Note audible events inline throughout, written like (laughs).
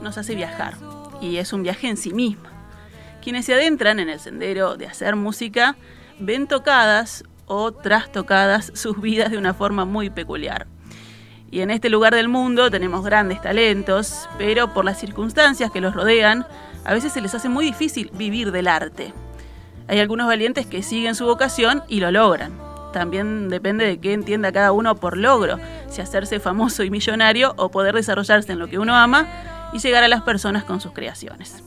Nos hace viajar y es un viaje en sí misma. Quienes se adentran en el sendero de hacer música ven tocadas o trastocadas sus vidas de una forma muy peculiar. Y en este lugar del mundo tenemos grandes talentos, pero por las circunstancias que los rodean, a veces se les hace muy difícil vivir del arte. Hay algunos valientes que siguen su vocación y lo logran. También depende de qué entienda cada uno por logro, si hacerse famoso y millonario o poder desarrollarse en lo que uno ama y llegar a las personas con sus creaciones.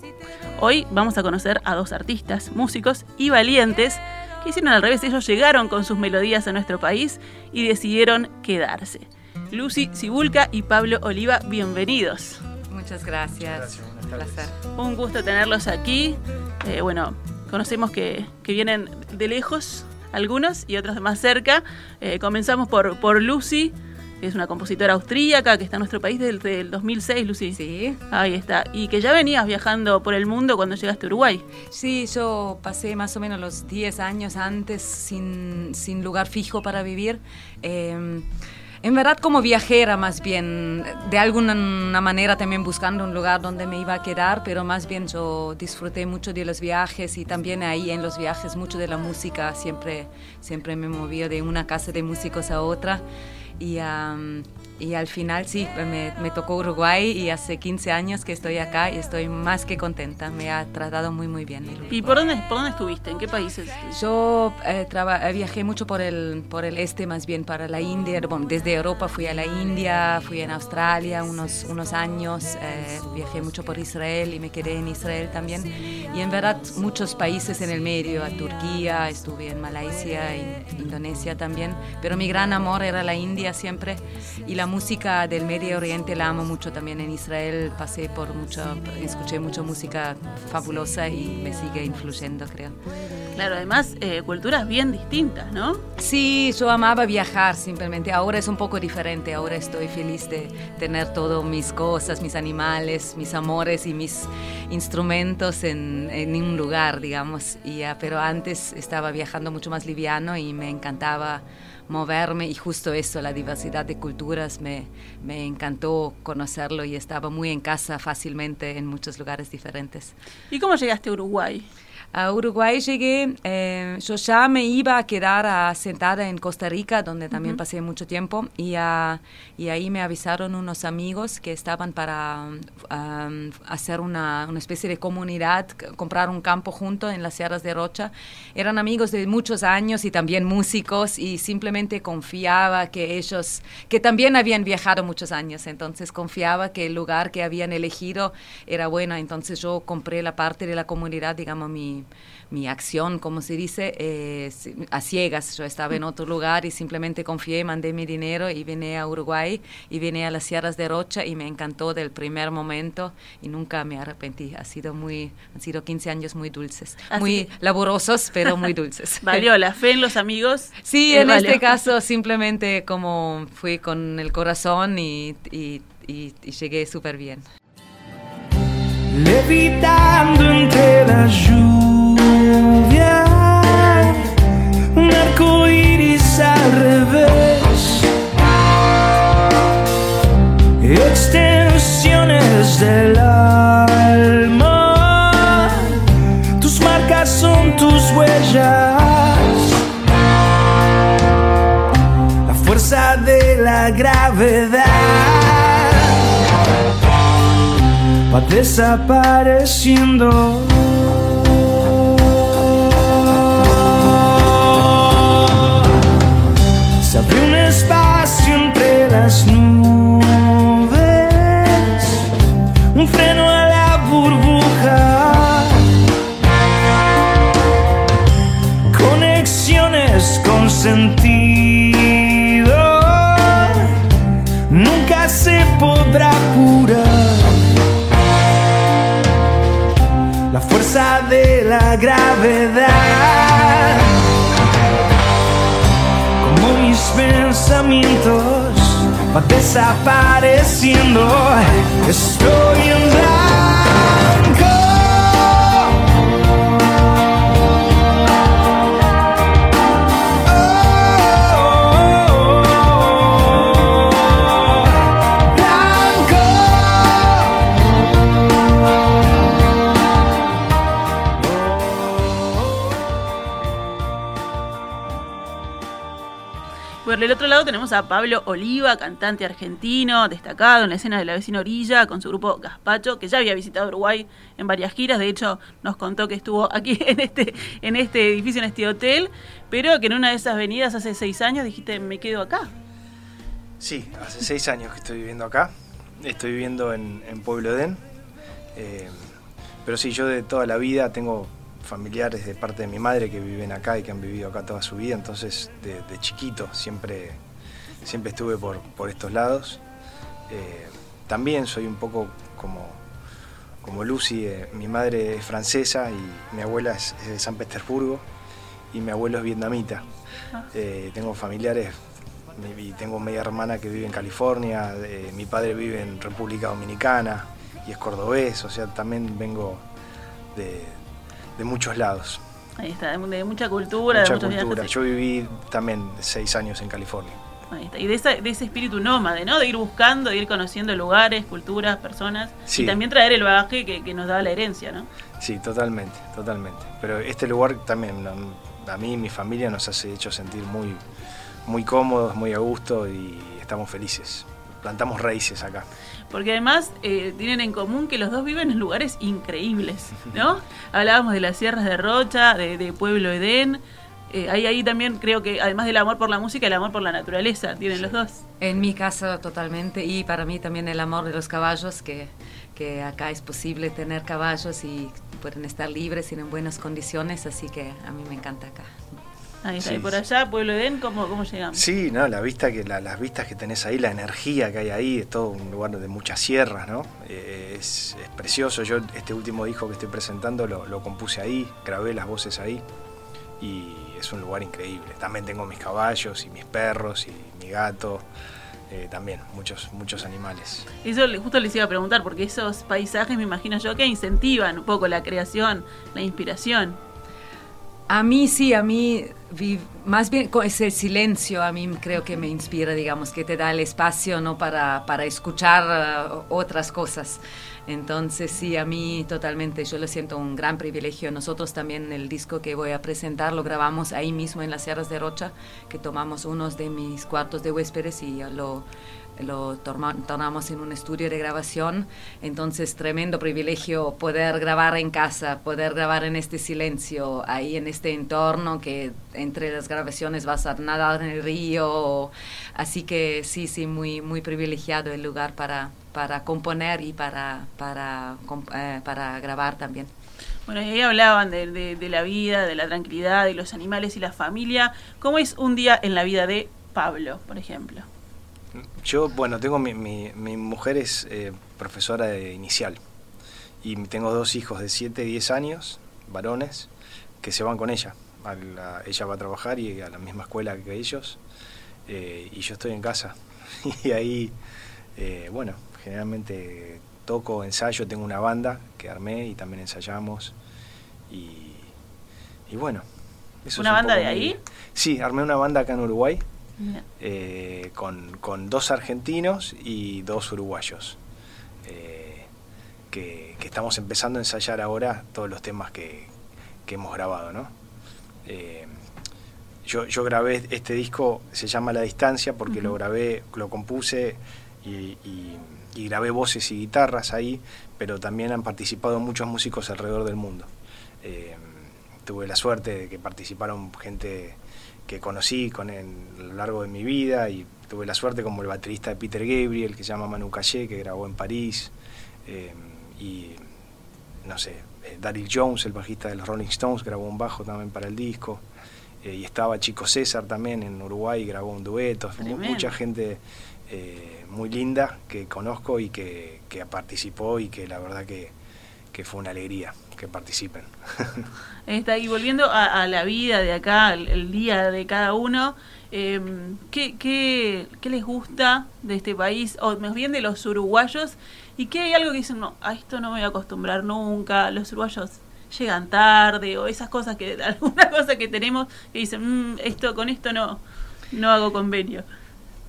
Hoy vamos a conocer a dos artistas, músicos y valientes que hicieron al revés, ellos llegaron con sus melodías a nuestro país y decidieron quedarse. Lucy Cibulca y Pablo Oliva, bienvenidos. Muchas gracias. Un placer. Un gusto tenerlos aquí. Eh, bueno, conocemos que, que, vienen de lejos algunos y otros de más cerca. Eh, comenzamos por, por Lucy, es una compositora austríaca que está en nuestro país desde el 2006, Lucy. Sí. Ahí está. Y que ya venías viajando por el mundo cuando llegaste a Uruguay. Sí, yo pasé más o menos los 10 años antes sin, sin lugar fijo para vivir. Eh, en verdad como viajera más bien, de alguna manera también buscando un lugar donde me iba a quedar, pero más bien yo disfruté mucho de los viajes y también ahí en los viajes mucho de la música, siempre, siempre me movía de una casa de músicos a otra y, um, y al final sí, me, me, tocó Uruguay y hace 15 años que estoy acá y estoy más que contenta, me ha tratado muy muy bien. ¿Y por dónde, por dónde estuviste? ¿En qué países? Yo eh, viajé mucho por el, por el este, más bien para la India, bueno, desde Europa fui a la India, fui en Australia unos, unos años, eh, viajé mucho por Israel y me quedé en Israel también. Y en verdad muchos países en el medio, a Turquía, estuve en Malasia, en Indonesia también, pero mi gran amor era la India siempre y la música del Medio Oriente la amo mucho también. En Israel pasé por mucho, escuché mucha música fabulosa y me sigue influyendo, creo. Claro, además, eh, culturas bien distintas, ¿no? Sí, yo amaba viajar simplemente. Ahora es un poco diferente. Ahora estoy feliz de tener todas mis cosas, mis animales, mis amores y mis instrumentos en, en un lugar, digamos. Y, uh, pero antes estaba viajando mucho más liviano y me encantaba moverme y justo eso, la diversidad de culturas, me, me, encantó conocerlo y estaba muy en casa fácilmente en muchos lugares diferentes. ¿Y cómo llegaste a Uruguay? A Uruguay llegué, eh, yo ya me iba a quedar uh, sentada en Costa Rica, donde también uh -huh. pasé mucho tiempo, y, uh, y, ahí me avisaron unos amigos que estaban para um, hacer una, una, especie de comunidad, comprar un campo junto en las sierras de Rocha. Eran amigos de muchos años y también músicos, y simplemente confiaba que ellos, que también habían viajado muchos años, entonces confiaba que el lugar que habían elegido era bueno, entonces yo compré la parte de la comunidad, digamos, mi mi, acción, como se dice, eh, a ciegas. Yo estaba en otro lugar y simplemente confié, mandé mi dinero y vine a Uruguay y vine a las sierras de Rocha y me encantó del primer momento y nunca me arrepentí. Ha sido muy, han sido 15 años muy dulces, Así muy que... pero muy (laughs) dulces. ¿Valió la fe en los (laughs) amigos? Sí, en valió. este caso (laughs) simplemente como fui con el corazón y, y, y, y llegué súper bien. Levitando entre la lluvia, arco iris al revés, extensiones del alma, tus marcas son tus huellas, la fuerza de la gravedad va desapareciendo. Las nubes, un freno a la burbuja, conexiones con sentido, nunca se podrá curar. La fuerza de la gravedad. Como mis pensamientos va desapareciendo. Estoy en otro lado tenemos a Pablo Oliva, cantante argentino, destacado en la escena de la vecina orilla, con su grupo Gaspacho, que ya había visitado Uruguay en varias giras. De hecho, nos contó que estuvo aquí (laughs) en este, en este edificio, en este hotel, pero que en una de esas venidas hace seis años dijiste, me quedo acá. Sí, hace seis años que estoy viviendo acá. Estoy viviendo en, Pueblo Edén. Eh, pero sí, yo de toda la vida tengo familiares de parte de mi madre que viven acá y que han vivido acá toda su vida. Entonces, de, de chiquito siempre, siempre estuve por, por estos lados. Eh, también soy un poco como, como Lucy. eh, mi madre es francesa y mi abuela es, es de San Petersburgo y mi abuelo es vietnamita. Eh, tengo familiares mi- y tengo media hermana que vive en California, mi padre vive en República Dominicana y es cordobés, o sea, también vengo de, de muchos lados, Ahí está, de, mucha cultura, de mucha muchos cultura. viajes. Yo viví también seis años en California. Ahí está. Y de, esa- de ese espíritu nómade, ¿no? De ir buscando, de ir conociendo lugares, culturas, personas. Sí. Y también traer el bagaje que, que nos da la herencia, ¿no? Sí, totalmente, totalmente. Pero este lugar también, a mí y mi familia nos hace hecho sentir muy, muy cómodos, muy a gusto y estamos felices. Plantamos raíces acá. Porque además eh, tienen en común que los dos viven en lugares increíbles, ¿no? (laughs) Hablábamos de las sierras de Rocha, de, de Pueblo Edén. Eh, ahí, ahí también creo que, además del amor por la música, el amor por la naturaleza, tienen los dos. En mi casa totalmente y para mí también el amor de los caballos, que, que acá es posible tener caballos y pueden estar libres y en buenas condiciones, así que a mí me encanta acá. Ahí está. Sí, y por allá, Pueblo Edén, ¿cómo, cómo llegamos? Sí, no, la vista que la- las vistas que tenés ahí, la energía que hay ahí, es todo un lugar de muchas sierras, ¿no? Eh, es, es precioso. Yo este último disco que estoy presentando lo, lo compuse ahí, grabé las voces ahí y es un lugar increíble. También tengo mis caballos y mis perros y mi gato, eh, también muchos muchos animales. Eso justo les iba a preguntar, porque esos paisajes me imagino yo que incentivan un poco la creación, la inspiración. A mí sí, a mí más bien con ese silencio a mí creo que me inspira, digamos, que te da el espacio no para, para escuchar uh, otras cosas. Entonces sí, a mí totalmente, yo lo siento un gran privilegio. Nosotros también el disco que voy a presentar lo grabamos ahí mismo en las Sierras de Rocha, que tomamos unos de mis cuartos de huéspedes y lo, lo tornamos en un estudio de grabación. Entonces, tremendo privilegio poder grabar en casa, poder grabar en este silencio, ahí en este entorno que entre las grabaciones vas a nadar en el río. Así que sí, sí, muy, muy privilegiado el lugar para, para componer y para, para, eh, para grabar también. Bueno, y ahí hablaban de, de- de la vida, de la tranquilidad, de los animales y la familia. ¿Cómo es un día en la vida de Pablo, por ejemplo? Yo, bueno, tengo mi, mi, mi mujer es eh, profesora de inicial y tengo dos hijos de 7 y 10 años, varones, que se van con ella. A la- ella va a trabajar y a la misma escuela que ellos eh, y yo estoy en casa. (laughs) y ahí, eh, bueno, generalmente toco, ensayo, tengo una banda que armé y también ensayamos y, y bueno. eso ¿Una es un banda de mi- ahí? Sí, armé una banda acá en Uruguay Eh, con, con dos argentinos y dos uruguayos, eh, que, que estamos empezando a ensayar ahora todos los temas que, que hemos grabado. ¿no? Eh, yo, yo grabé este disco, se llama La Distancia, porque lo grabé, lo compuse y, y- y grabé voces y guitarras ahí, pero también han participado muchos músicos alrededor del mundo. Eh, tuve la suerte de que participaron gente que conocí con a lo largo de mi vida y tuve la suerte como el baterista de Peter Gabriel, que se llama Manu Calle, que grabó en París, eh, y no sé, eh, Daryl Jones, el bajista de los Rolling Stones, grabó un bajo también para el disco, eh, y estaba Chico César también en Uruguay, grabó un dueto, mucha gente muy linda que conozco y que, participó y que la verdad que, fue una alegría que participen. (laughs) Está, y volviendo a, la vida de acá, el día de cada uno, eh, ¿qué, qué, les gusta de este país, o más bien de los uruguayos? ¿Y qué hay algo que dicen, no, a esto no me voy a acostumbrar nunca, los uruguayos llegan tarde, o esas cosas que, (laughs) alguna cosa que tenemos que dicen, mm, esto, con esto no, no hago convenio?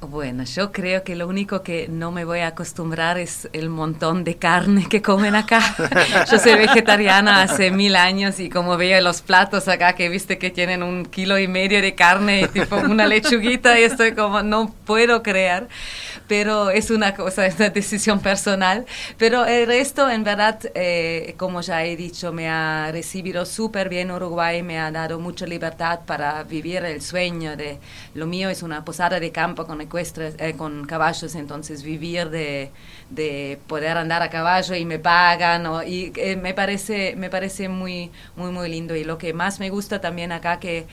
Bueno, yo creo que lo único que no me voy a acostumbrar es el montón de carne que comen acá. (laughs) yo soy vegetariana hace mil años y como veo los platos acá que viste que tienen un kilo y medio de carne y tipo una lechuguita y estoy como, no puedo creer pero es una cosa, es una decisión personal. Pero el resto, en verdad, eh, como ya he dicho, me ha recibido súper bien Uruguay, me ha dado mucha libertad para vivir el sueño de lo mío es una posada de campo con eh, con caballos, entonces vivir de, de, poder andar a caballo y me pagan, y eh, me parece, me parece muy, muy, muy lindo. Y lo que más me gusta también acá que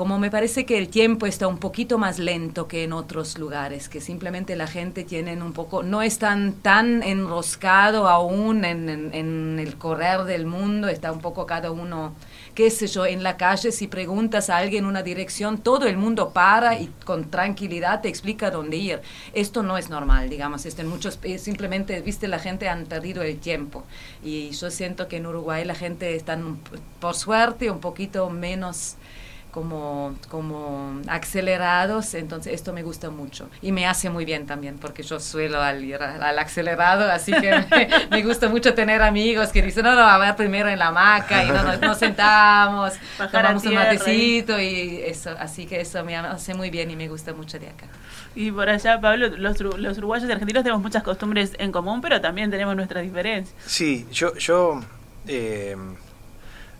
como me parece que el tiempo está un poquito más lento que en otros lugares, que simplemente la gente tiene un poco, no están tan enroscado aún en, en, el correr del mundo, está un poco cada uno, qué sé yo, en la calle, si preguntas a alguien una dirección, todo el mundo para y con tranquilidad te explica dónde ir. Esto no es normal, digamos, en muchos, simplemente, viste, la gente han perdido el tiempo. Y yo siento que en Uruguay la gente está, por suerte, un poquito menos como, como acelerados, entonces esto me gusta mucho y me hace muy bien también porque yo suelo al ir al acelerado, así que (laughs) me, gusta mucho tener amigos que dicen, no, no, a ver primero en la hamaca y no, nos, sentamos, (laughs) tomamos un matecito y eso, así que eso me hace muy bien y me gusta mucho de acá. Y por allá, Pablo, los, los uruguayos y argentinos tenemos muchas costumbres en común, pero también tenemos nuestras diferencias. Sí, yo... yo eh,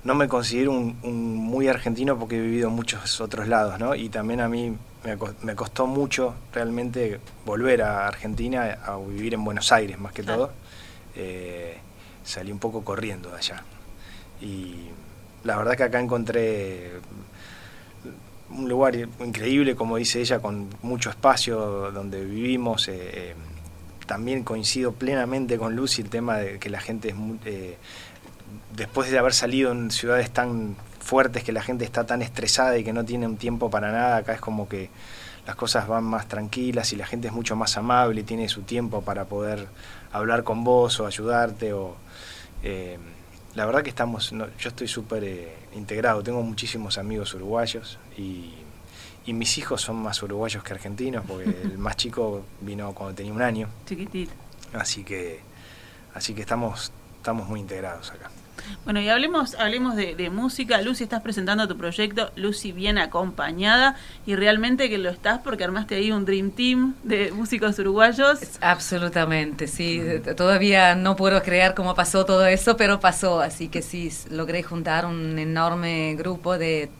no me considero un, muy argentino porque he vivido en muchos otros lados, ¿no? Y también a mí me, costó mucho realmente volver a Argentina a vivir en Buenos Aires más que todo. Eh, salí un poco corriendo de allá. Y la verdad que acá encontré un lugar increíble, como dice ella, con mucho espacio donde vivimos. Eh, eh, también coincido plenamente con Lucy el tema de que la gente es muy, después de haber salido en ciudades tan fuertes que la gente está tan estresada y que no tiene un tiempo para nada, acá es como que las cosas van más tranquilas y la gente es mucho más amable y tiene su tiempo para poder hablar con vos o ayudarte o eh, la verdad que estamos yo estoy súper eh, integrado. Tengo muchísimos amigos uruguayos y, y, mis hijos son más uruguayos que argentinos porque (laughs) el más chico vino cuando tenía un año. Chiquitito. Así que así que estamos estamos muy integrados acá bueno, y hablemos, hablemos de, música. Lucy, estás presentando tu proyecto, Lucy bien acompañada, y realmente que lo estás porque armaste ahí un Dream Team de músicos uruguayos. Absolutamente, sí. Todavía no puedo creer cómo pasó todo eso, pero pasó, así que sí, logré juntar un enorme grupo de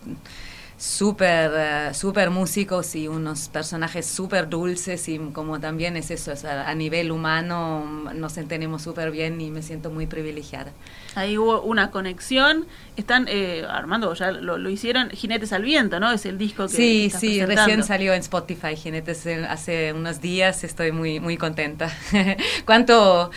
súper uh, super músicos y unos personajes súper dulces y como también es eso, a, nivel humano nos entendemos súper bien y me siento muy privilegiada. Ahí hubo una conexión, están eh, Armando, ya lo, hicieron, Jinetes al Viento, ¿no? Es el disco que... Sí, sí, recién salió en Spotify, Jinetes hace unos días, estoy muy, muy contenta. (laughs) cuánto,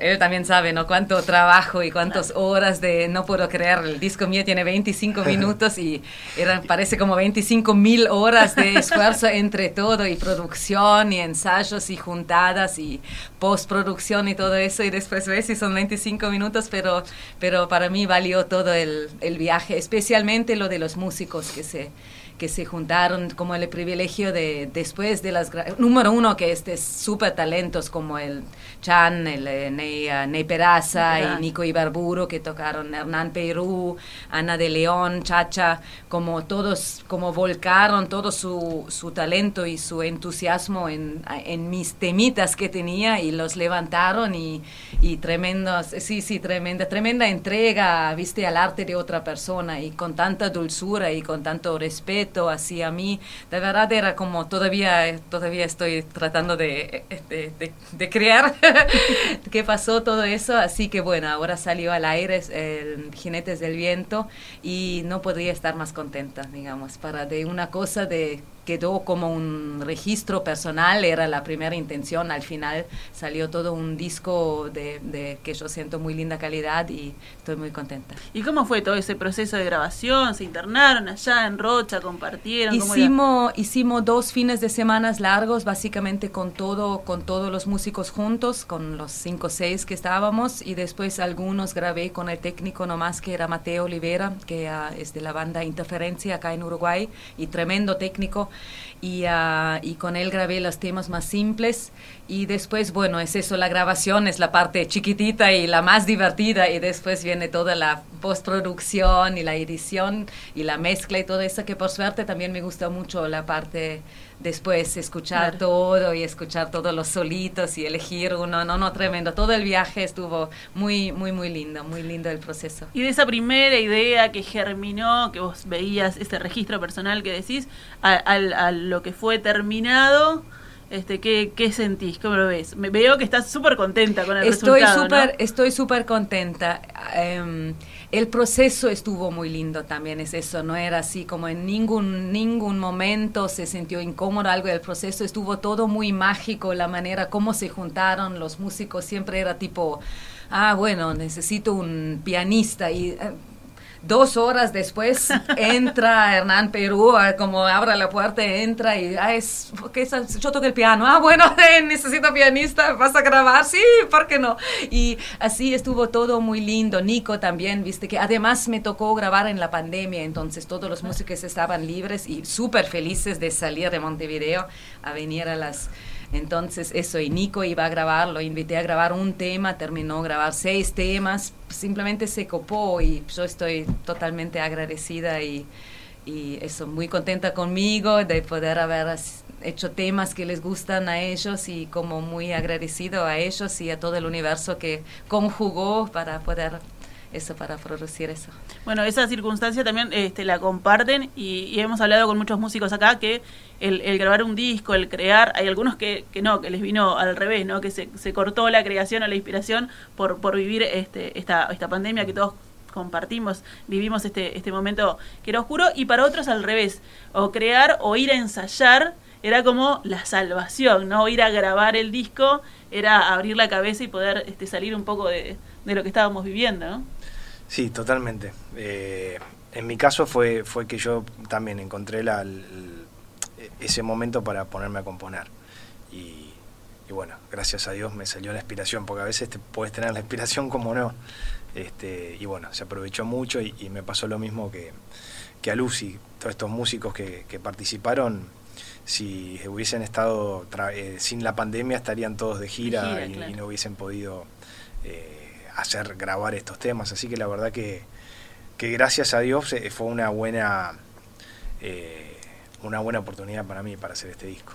él también sabe, ¿no? Cuánto trabajo y cuántas horas de, no puedo creer, el disco mío tiene 25 (laughs) minutos y eran, parece como 25 mil horas de esfuerzo (laughs) entre todo y producción y ensayos y juntadas y postproducción y todo eso y después ves si son 25 minutos, pero, pero para mí valió todo el, el viaje, especialmente lo de los músicos que se que se juntaron como el privilegio de después de las número uno que este súper talentos como el Chan, el eh, Ney, uh, Ney, Peraza y Nico Ibarburo que tocaron Hernán Perú, Ana de León, Chacha, como todos como volcaron todo su, su talento y su entusiasmo en, en, mis temitas que tenía y los levantaron y, y tremendos, sí, sí, tremenda, tremenda entrega, viste, al arte de otra persona y con tanta dulzura y con tanto respeto respeto hacia mí. De verdad era como todavía, todavía estoy tratando de, de, de, de crear (laughs) qué pasó todo eso. Así que bueno, ahora salió al aire el Jinetes del Viento y no podría estar más contenta, digamos, para de una cosa de quedó como un registro personal, era la primera intención, al final salió todo un disco de, de, que yo siento muy linda calidad y estoy muy contenta. ¿Y cómo fue todo ese proceso de grabación? ¿Se internaron allá en Rocha? ¿Compartieron? Hicimos, hicimos dos fines de semana largos, básicamente con todo, con todos los músicos juntos, con los cinco o seis que estábamos, y después algunos grabé con el técnico nomás que era Mateo Olivera, que uh, es de la banda Interferencia acá en Uruguay, y tremendo técnico y, uh, y, con él grabé los temas más simples. Y después, bueno, es eso, la grabación es la parte chiquitita y la más divertida y después viene toda la postproducción y la edición y la mezcla y todo eso que por suerte también me gusta mucho la parte después escuchar claro. todo y escuchar todos los solitos y elegir uno, no, no, tremendo. Todo el viaje estuvo muy, muy, muy lindo, muy lindo el proceso. Y de esa primera idea que germinó, que vos veías ese registro personal que decís, a, a, a lo que fue terminado, este, ¿qué, ¿qué, sentís? ¿Cómo lo ves? Me veo que estás súper contenta con el estoy resultado. Super, ¿no? Estoy súper contenta. Um, el proceso estuvo muy lindo también, es eso, no era así como en ningún, ningún momento se sintió incómodo algo del proceso, estuvo todo muy mágico, la manera como se juntaron los músicos, siempre era tipo, ah, bueno, necesito un pianista y... Dos horas después (laughs) entra Hernán Perú, como abre la puerta, entra y ah, es, ¿qué es? yo toco el piano, ah, bueno, (laughs) eh, necesito pianista, vas a grabar, sí, ¿por qué no? Y así estuvo todo muy lindo. Nico también, viste que además me tocó grabar en la pandemia, entonces todos los músicos estaban libres y súper felices de salir de Montevideo a venir a las entonces eso, y Nico iba a grabar, lo invité a grabar un tema, terminó grabar seis temas, simplemente se copó y yo estoy totalmente agradecida y, y eso, muy contenta conmigo de poder haber hecho temas que les gustan a ellos y como muy agradecido a ellos y a todo el universo que conjugó para poder eso para producir eso. Bueno, esa circunstancia también este, la comparten y, hemos hablado con muchos músicos acá que el, grabar un disco, el crear, hay algunos que, que, no, que les vino al revés, ¿no? que se, se cortó la creación o la inspiración por, por vivir este, esta, esta pandemia que todos compartimos, vivimos este, este momento que era oscuro y para otros al revés, o crear o ir a ensayar era como la salvación, ¿no? Ir a grabar el disco era abrir la cabeza y poder este, salir un poco de, de lo que estábamos viviendo, ¿no? Sí, totalmente. Eh, en mi caso fue, fue que yo también encontré la, el, ese momento para ponerme a componer. Y, y, bueno, gracias a Dios me salió la inspiración, porque a veces te puedes tener la inspiración como no. Este, y bueno, se aprovechó mucho y, y me pasó lo mismo que, que, a Lucy. Todos estos músicos que, que participaron, si hubiesen estado eh, sin la pandemia, estarían todos de gira, de gira y, claro. y, no hubiesen podido... Eh, hacer grabar estos temas. Así que la verdad que, que gracias a Dios eh, fue una buena, eh, una buena oportunidad para mí para hacer este disco.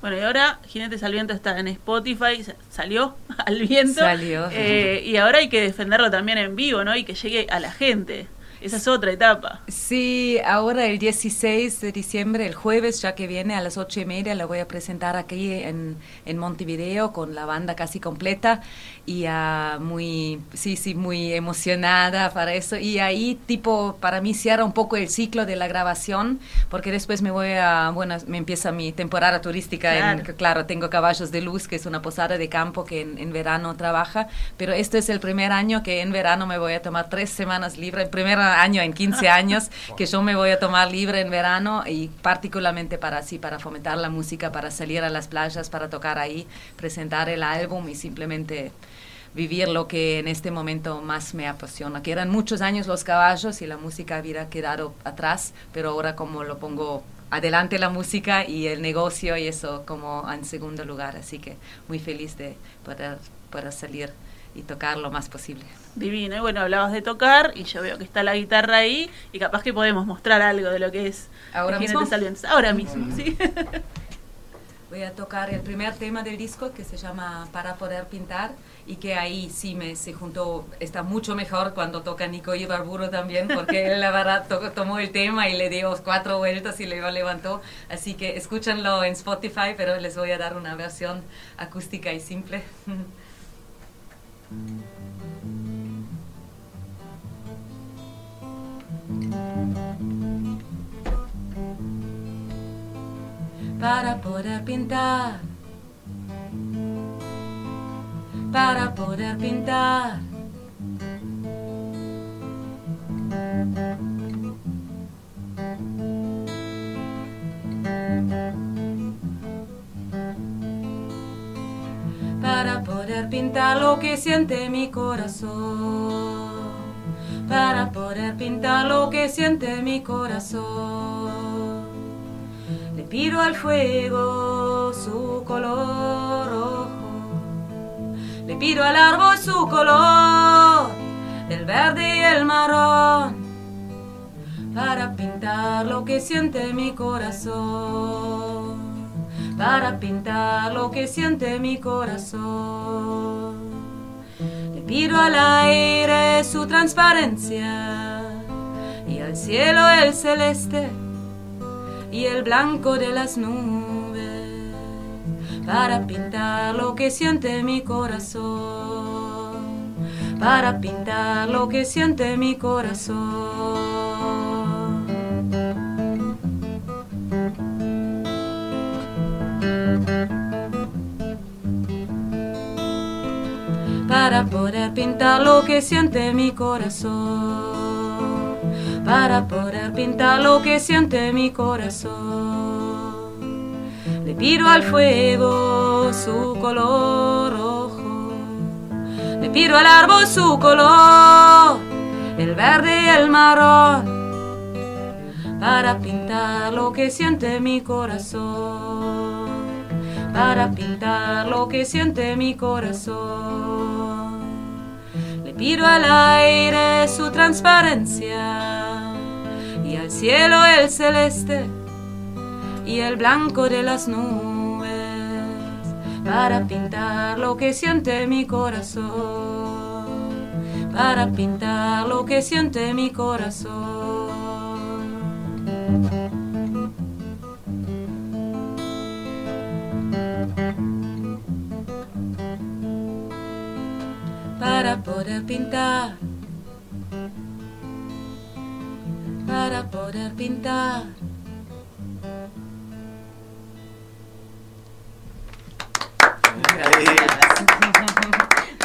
Bueno, y ahora Jinetes al Viento está en Spotify, salió (laughs) al viento. Salió. Eh, y ahora hay que defenderlo también en vivo, ¿no? Y que llegue a la gente. Esa es otra etapa. Sí, ahora el 16 de diciembre, el jueves, ya que viene a las ocho y media, la voy a presentar aquí en, en Montevideo con la banda casi completa y uh, muy, sí, sí, muy emocionada para eso. Y ahí, tipo, para mí cierra un poco el ciclo de la grabación, porque después me voy a, bueno, me empieza mi temporada turística. Claro, en, claro tengo Caballos de Luz, que es una posada de campo que en, en, verano trabaja, pero este es el primer año que en verano me voy a tomar tres semanas libre, el primer año en 15 (laughs) años que yo me voy a tomar libre en verano y particularmente para así, para fomentar la música, para salir a las playas, para tocar ahí, presentar el álbum y simplemente vivir lo que en este momento más me apasiona, que eran muchos años los caballos y la música hubiera quedado atrás, pero ahora como lo pongo adelante la música y el negocio y eso como en segundo lugar, así que muy feliz de poder, poder salir y tocar lo más posible. Divino, y bueno, hablabas de tocar y yo veo que está la guitarra ahí y capaz que podemos mostrar algo de lo que es ahora mismo. Ahora mismo, sí. (laughs) voy a tocar el primer tema del disco que se llama Para poder pintar y que ahí sí me se juntó, está mucho mejor cuando toca Nico Ibarburo también, porque él la verdad tomó el tema y le dio cuatro vueltas y le levantó, así que escúchanlo en Spotify, pero les voy a dar una versión acústica y simple. (laughs) Para poder pintar para poder pintar. Para poder pintar lo que siente mi corazón. Para poder pintar lo que siente mi corazón. Le pido al fuego su color rojo le pido al árbol su color, el verde y el marrón, para pintar lo que siente mi corazón, para pintar lo que siente mi corazón. Le pido al aire su transparencia y al cielo el celeste y el blanco de las nubes para pintar lo que siente mi corazón, para pintar lo que siente mi corazón. Para poder pintar lo que siente mi corazón, para poder pintar lo que siente mi corazón. Le pido al fuego su color rojo, le pido al árbol su color, el verde y el marrón, para pintar lo que siente mi corazón, para pintar lo que siente mi corazón. Le pido al aire su transparencia y al cielo el celeste y el blanco de las nubes para pintar lo que siente mi corazón, para pintar lo que siente mi corazón. Para poder pintar, para poder pintar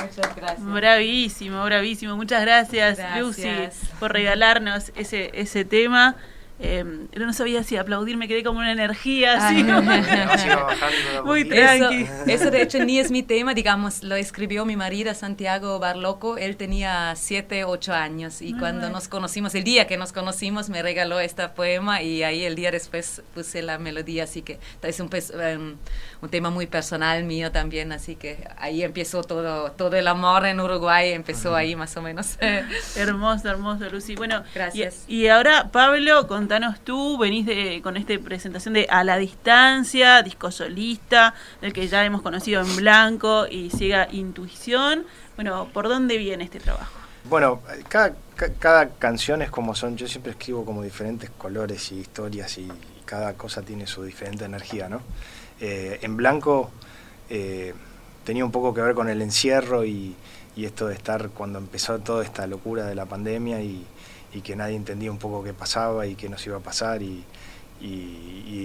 Muchas gracias. Bravísimo, bravísimo. Muchas gracias, Lucy, por regalarnos ese, ese tema. Eh, no sabía si aplaudir, me quedé como una energía así. (laughs) Muy tranqui. Eso, de hecho ni es mi tema, digamos, lo escribió mi marido Santiago Barloco, él tenía 7, 8 años y cuando nos conocimos, el día que nos conocimos me regaló este poema y ahí el día después puse la melodía, así que es un, um, un tema muy personal mío también, así que ahí empezó todo, todo el amor en Uruguay, empezó ahí más o menos. (laughs) hermoso, hermoso, Lucy. Bueno, gracias. Y, y ahora, Pablo, contanos tú, venís con esta presentación de A la Distancia, disco solista, del que ya hemos conocido en blanco y Ciega Intuición. Bueno, ¿por dónde viene este trabajo? Bueno, cada, canción es como son, yo siempre escribo como diferentes colores y historias y cada cosa tiene su diferente energía, ¿no? Eh, en blanco eh, tenía un poco que ver con el encierro y, esto de estar cuando empezó toda esta locura de la pandemia y, que nadie entendía un poco qué pasaba y qué nos iba a pasar y,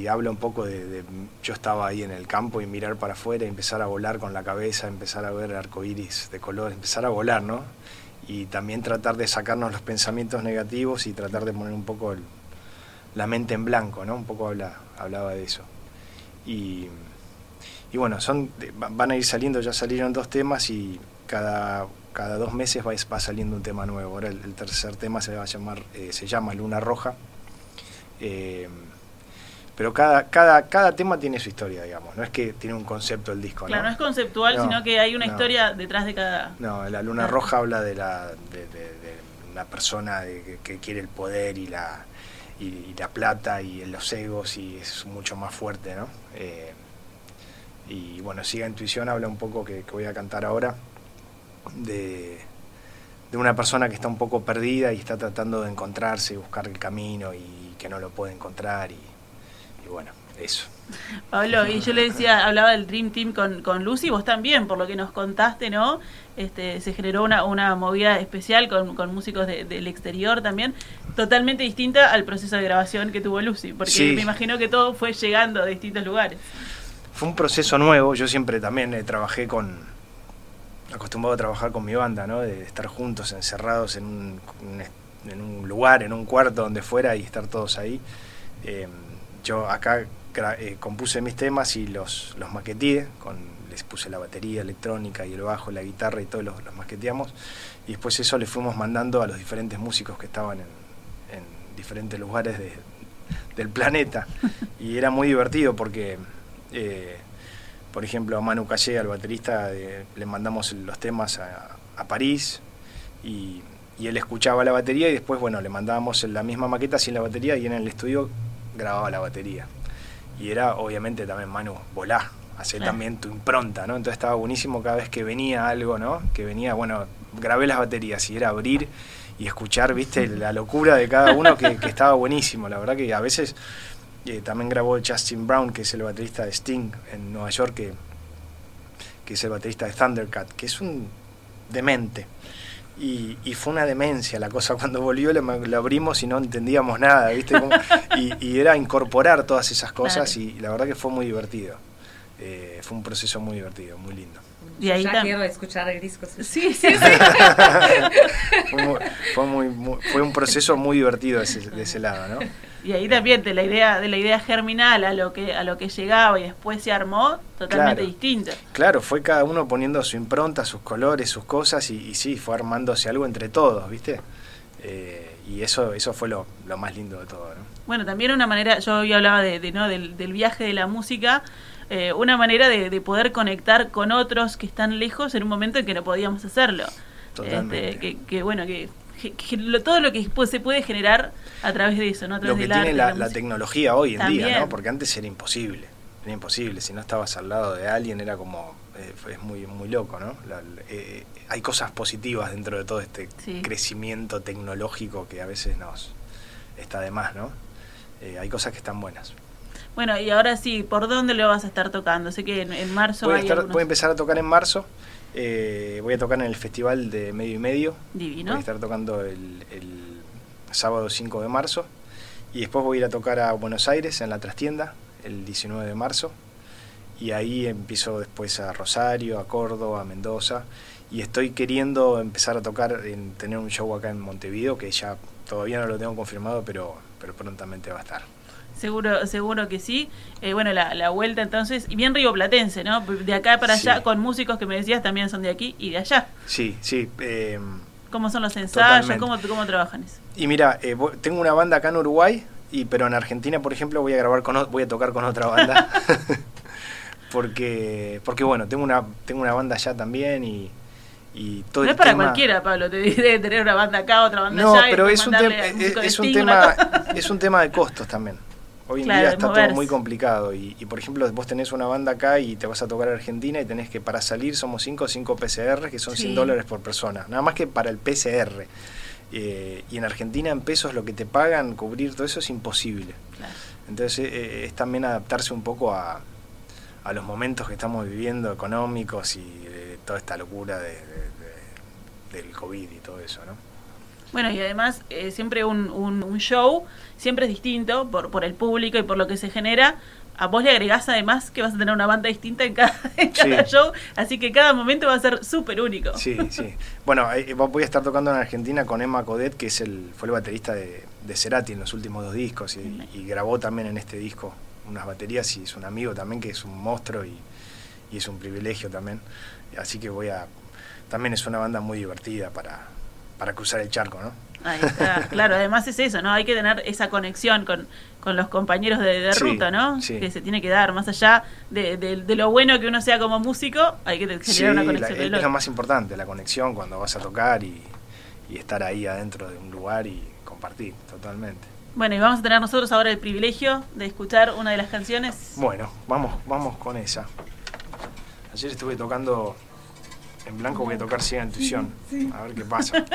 habla un poco de, yo estaba ahí en el campo y mirar para afuera y empezar a volar con la cabeza, empezar a ver arcoíris de color, empezar a volar, ¿no? Y también tratar de sacarnos los pensamientos negativos y tratar de poner un poco la mente en blanco, ¿no? Un poco habla, hablaba de eso. Y, bueno, son van a ir saliendo, ya salieron dos temas y cada, cada dos meses va, va saliendo un tema nuevo. Ahora el, tercer tema se va a llamar, eh, se llama Luna Roja. Eh, pero cada, cada, cada tema tiene su historia, digamos. No es que tiene un concepto el disco. Claro, no, es conceptual, sino que hay una historia detrás de cada. No, la Luna Roja habla de la de, una persona que, quiere el poder y la y, la plata y los egos y es mucho más fuerte, ¿no? Eh, Y bueno, Siga Intuición habla un poco que, que voy a cantar ahora de, de una persona que está un poco perdida y está tratando de encontrarse y buscar el camino y que no lo puede encontrar y, y bueno, eso. Pablo, y yo le decía, hablaba del Dream Team con, con Lucy, vos también, por lo que nos contaste, ¿no? Este, se generó una, una movida especial con, con músicos de- del exterior también, totalmente distinta al proceso de grabación que tuvo Lucy, porque Sí. me imagino que todo fue llegando a distintos lugares. Fue un proceso nuevo, yo siempre también eh, trabajé con, acostumbrado a trabajar con mi banda, ¿no? De estar juntos, encerrados en un, un- en un lugar, en un cuarto, donde fuera y estar todos ahí. Eh, yo acá eh, compuse mis temas y los, los maqueteé, con, les puse la batería electrónica y el bajo, la guitarra y todos los, los maqueteamos. Y después eso le fuimos mandando a los diferentes músicos que estaban en, en diferentes lugares de- del planeta. (laughs) Y era muy divertido porque, eh, por ejemplo, a Manu Calle, al baterista, le mandamos los temas a, a París y, y él escuchaba la batería y después, bueno, le mandábamos la misma maqueta sin la batería y en el estudio grababa la batería. Y era, obviamente, también Manu, volá, hacer Claro. también tu impronta, ¿no? Entonces estaba buenísimo cada vez que venía algo, ¿no? Que venía, bueno, grabé las baterías y era abrir y escuchar, viste, la locura de cada uno que, que estaba buenísimo. La verdad que a veces eh, también grabó Justin Brown, que es el baterista de Sting en Nueva York, que, que es el baterista de Thundercat, que es un demente. Y, y fue una demencia la cosa. (laughs) Cuando volvió lo, abrimos y no entendíamos nada, ¿viste? Como- (laughs) y, y era incorporar todas esas cosas Claro. y la verdad que fue muy divertido. Eh, fue un proceso muy divertido, muy lindo. Y ahí ya quiero escuchar el disco. Sí, sí, sí. (laughs) Fue, muy- fue, muy- muy- fue un proceso muy divertido de ese, de ese lado, ¿no? Y ahí también de la idea, de la idea germinal a lo que, a lo que llegaba y después se armó, totalmente Claro. distinto. Claro, fue cada uno poniendo su impronta, sus colores, sus cosas y, y sí, fue armándose algo entre todos, ¿viste? Eh, y eso, eso fue lo, lo más lindo de todo, ¿no? Bueno, también una manera, yo hoy hablaba de, de, ¿no? del, del viaje de la música, eh, una manera de, de poder conectar con otros que están lejos en un momento en que no podíamos hacerlo. Totalmente. Este, que, que, bueno, que, que- que lo- todo lo que pues, se puede generar a través de eso, ¿no? A Lo través que del tiene arte, la, tecnología hoy en día. ¿no? Porque antes era imposible, era imposible. Si no estabas al lado de alguien era como, eh, es muy, muy loco, ¿no? La- eh, hay cosas positivas dentro de todo este Sí. crecimiento tecnológico que a veces nos está de más, ¿no? Eh, hay cosas que están buenas. Bueno, y ahora sí, ¿por dónde lo vas a estar tocando? Sé que en, en marzo Voy a, estar- algunos- voy a empezar a tocar en marzo. eh, voy a tocar en el festival de medio y medio. Divino. Voy a estar tocando el, el sábado 5 de marzo. Y después voy a ir a tocar a Buenos Aires en la trastienda el 19 de marzo. Y ahí empiezo después a Rosario, a Córdoba, a Mendoza. Y estoy queriendo empezar a tocar, en tener un show acá en Montevideo, que ya todavía no lo tengo confirmado, pero, pero prontamente va a estar. Seguro, seguro que sí. Eh, bueno, la, la vuelta entonces, y bien rioplatense, ¿no? De acá para allá, Sí. con músicos que me decías también son de aquí y de allá. Sí, sí. eh, ¿Cómo son los ensayos? ¿Cómo, ¿Cómo trabajan eso? Y mira, eh, tengo una banda acá en Uruguay, y pero en Argentina, por ejemplo, voy a grabar con voy a tocar con otra banda. (laughs) (laughs) porque porque bueno, tengo una tengo una banda allá también y, y todo No es para tema- cualquiera, Pablo, te debe tener una banda acá, otra banda No, allá. y pero es un, es, un tema (laughs) es un tema de costos también. Hoy en Claro, día está moverse. todo muy complicado y, y, por ejemplo vos tenés una banda acá y te vas a tocar a Argentina y tenés que para salir somos 5 5 PCR que son 100 Sí. dólares por persona, nada más que para el PCR. Eh, y en Argentina en pesos lo que te pagan, cubrir todo eso es imposible. Claro. Entonces eh, es también adaptarse un poco a, a los momentos que estamos viviendo económicos y de toda esta locura de, de- de- del COVID y todo eso, ¿no? Bueno, y además eh, siempre un, un, un show siempre es distinto por, por el público y por lo que se genera. A vos le agregás además que vas a tener una banda distinta en cada, (laughs) en cada Sí. show, así que cada momento va a ser súper único. Sí, sí. Bueno, eh, voy a estar tocando en Argentina con Emma Codet, que es el, fue el baterista de, de Cerati en los últimos dos discos y, y grabó también en este disco unas baterías y es un amigo también que es un monstruo y, y es un privilegio también. Así que voy a... También es una banda muy divertida para, para cruzar el charco, ¿no? Ahí está, (laughs) claro, además es eso, ¿no? Hay que tener esa conexión con, con los compañeros de, de Sí, ruta, ¿no? sí. Que se tiene que dar, más allá de, de- de lo bueno que uno sea como músico, hay que generar Sí, una la- conexión. es, lo más importante, la conexión cuando vas a tocar y, y estar ahí adentro de un lugar y compartir totalmente. Bueno, y vamos a tener nosotros ahora el privilegio de escuchar una de las canciones. Bueno, vamos, vamos con esa. Ayer estuve tocando en blanco, voy a tocar ciega intuición. A ver qué pasa. (laughs)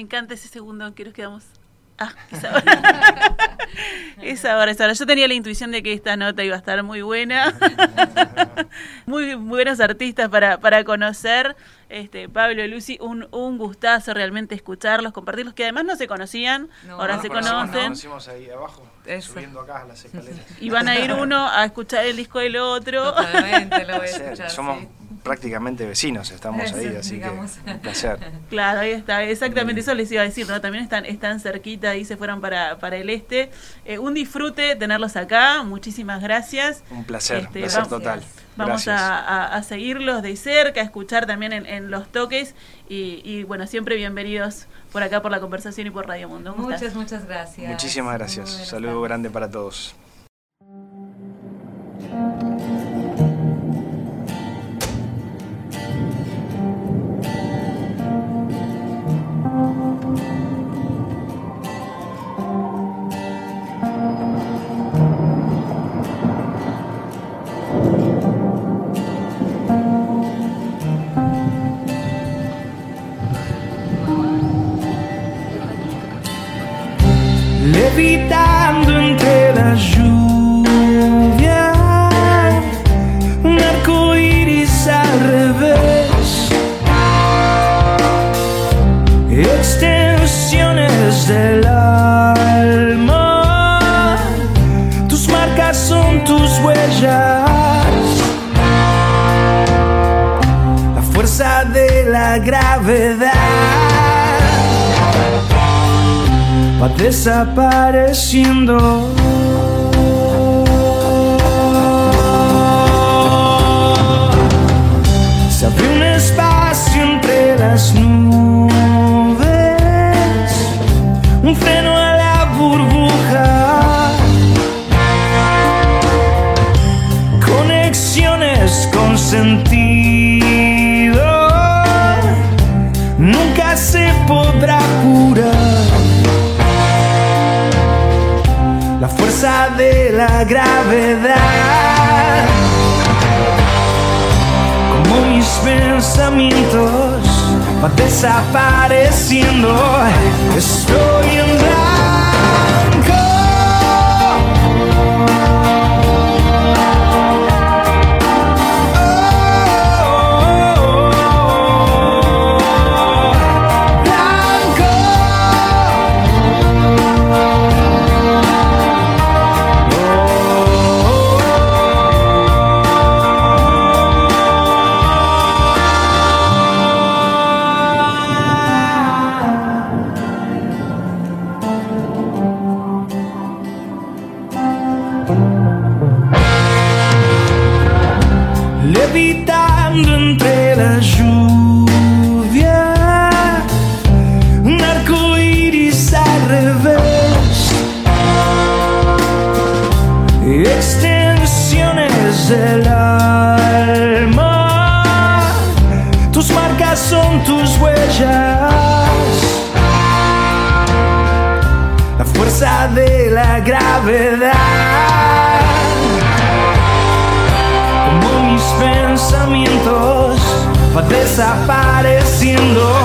me encanta ese segundo que nos quedamos. Ah, (laughs) esa hora. (laughs) esa hora, esa hora. Yo tenía la intuición de que esta nota iba a estar muy buena. (laughs) muy buenos artistas para, para conocer. Este, Pablo y Lucy, un, un gustazo realmente escucharlos, compartirlos, que además no se conocían, No, ahora no se conocen. Nos conocimos ahí abajo, Eso. subiendo acá a las escaleras. Y van a ir uno a escuchar el disco del otro. Totalmente, lo voy a Placer, escuchar. Somos sí. Prácticamente vecinos, estamos Eso, ahí, así digamos. que un placer. (laughs) Claro, ahí está, exactamente eso les iba a decir, ¿no? También están, están cerquita, ahí se fueron para, para el este. Eh, un disfrute tenerlos acá, muchísimas gracias. Un placer, Este, placer vamos- total. Vamos a, a- a seguirlos de cerca, a escuchar también en, en los toques y, y, bueno, siempre bienvenidos por acá por la conversación y por Radio Mundo. Muchas, muchas gracias. Muchísimas gracias. Saludo grande para todos. desapareciendo. de la gravedad. Como mis pensamientos van desapareciendo, estoy en la tus huellas la fuerza de la gravedad. Como mis pensamientos va desapareciendo.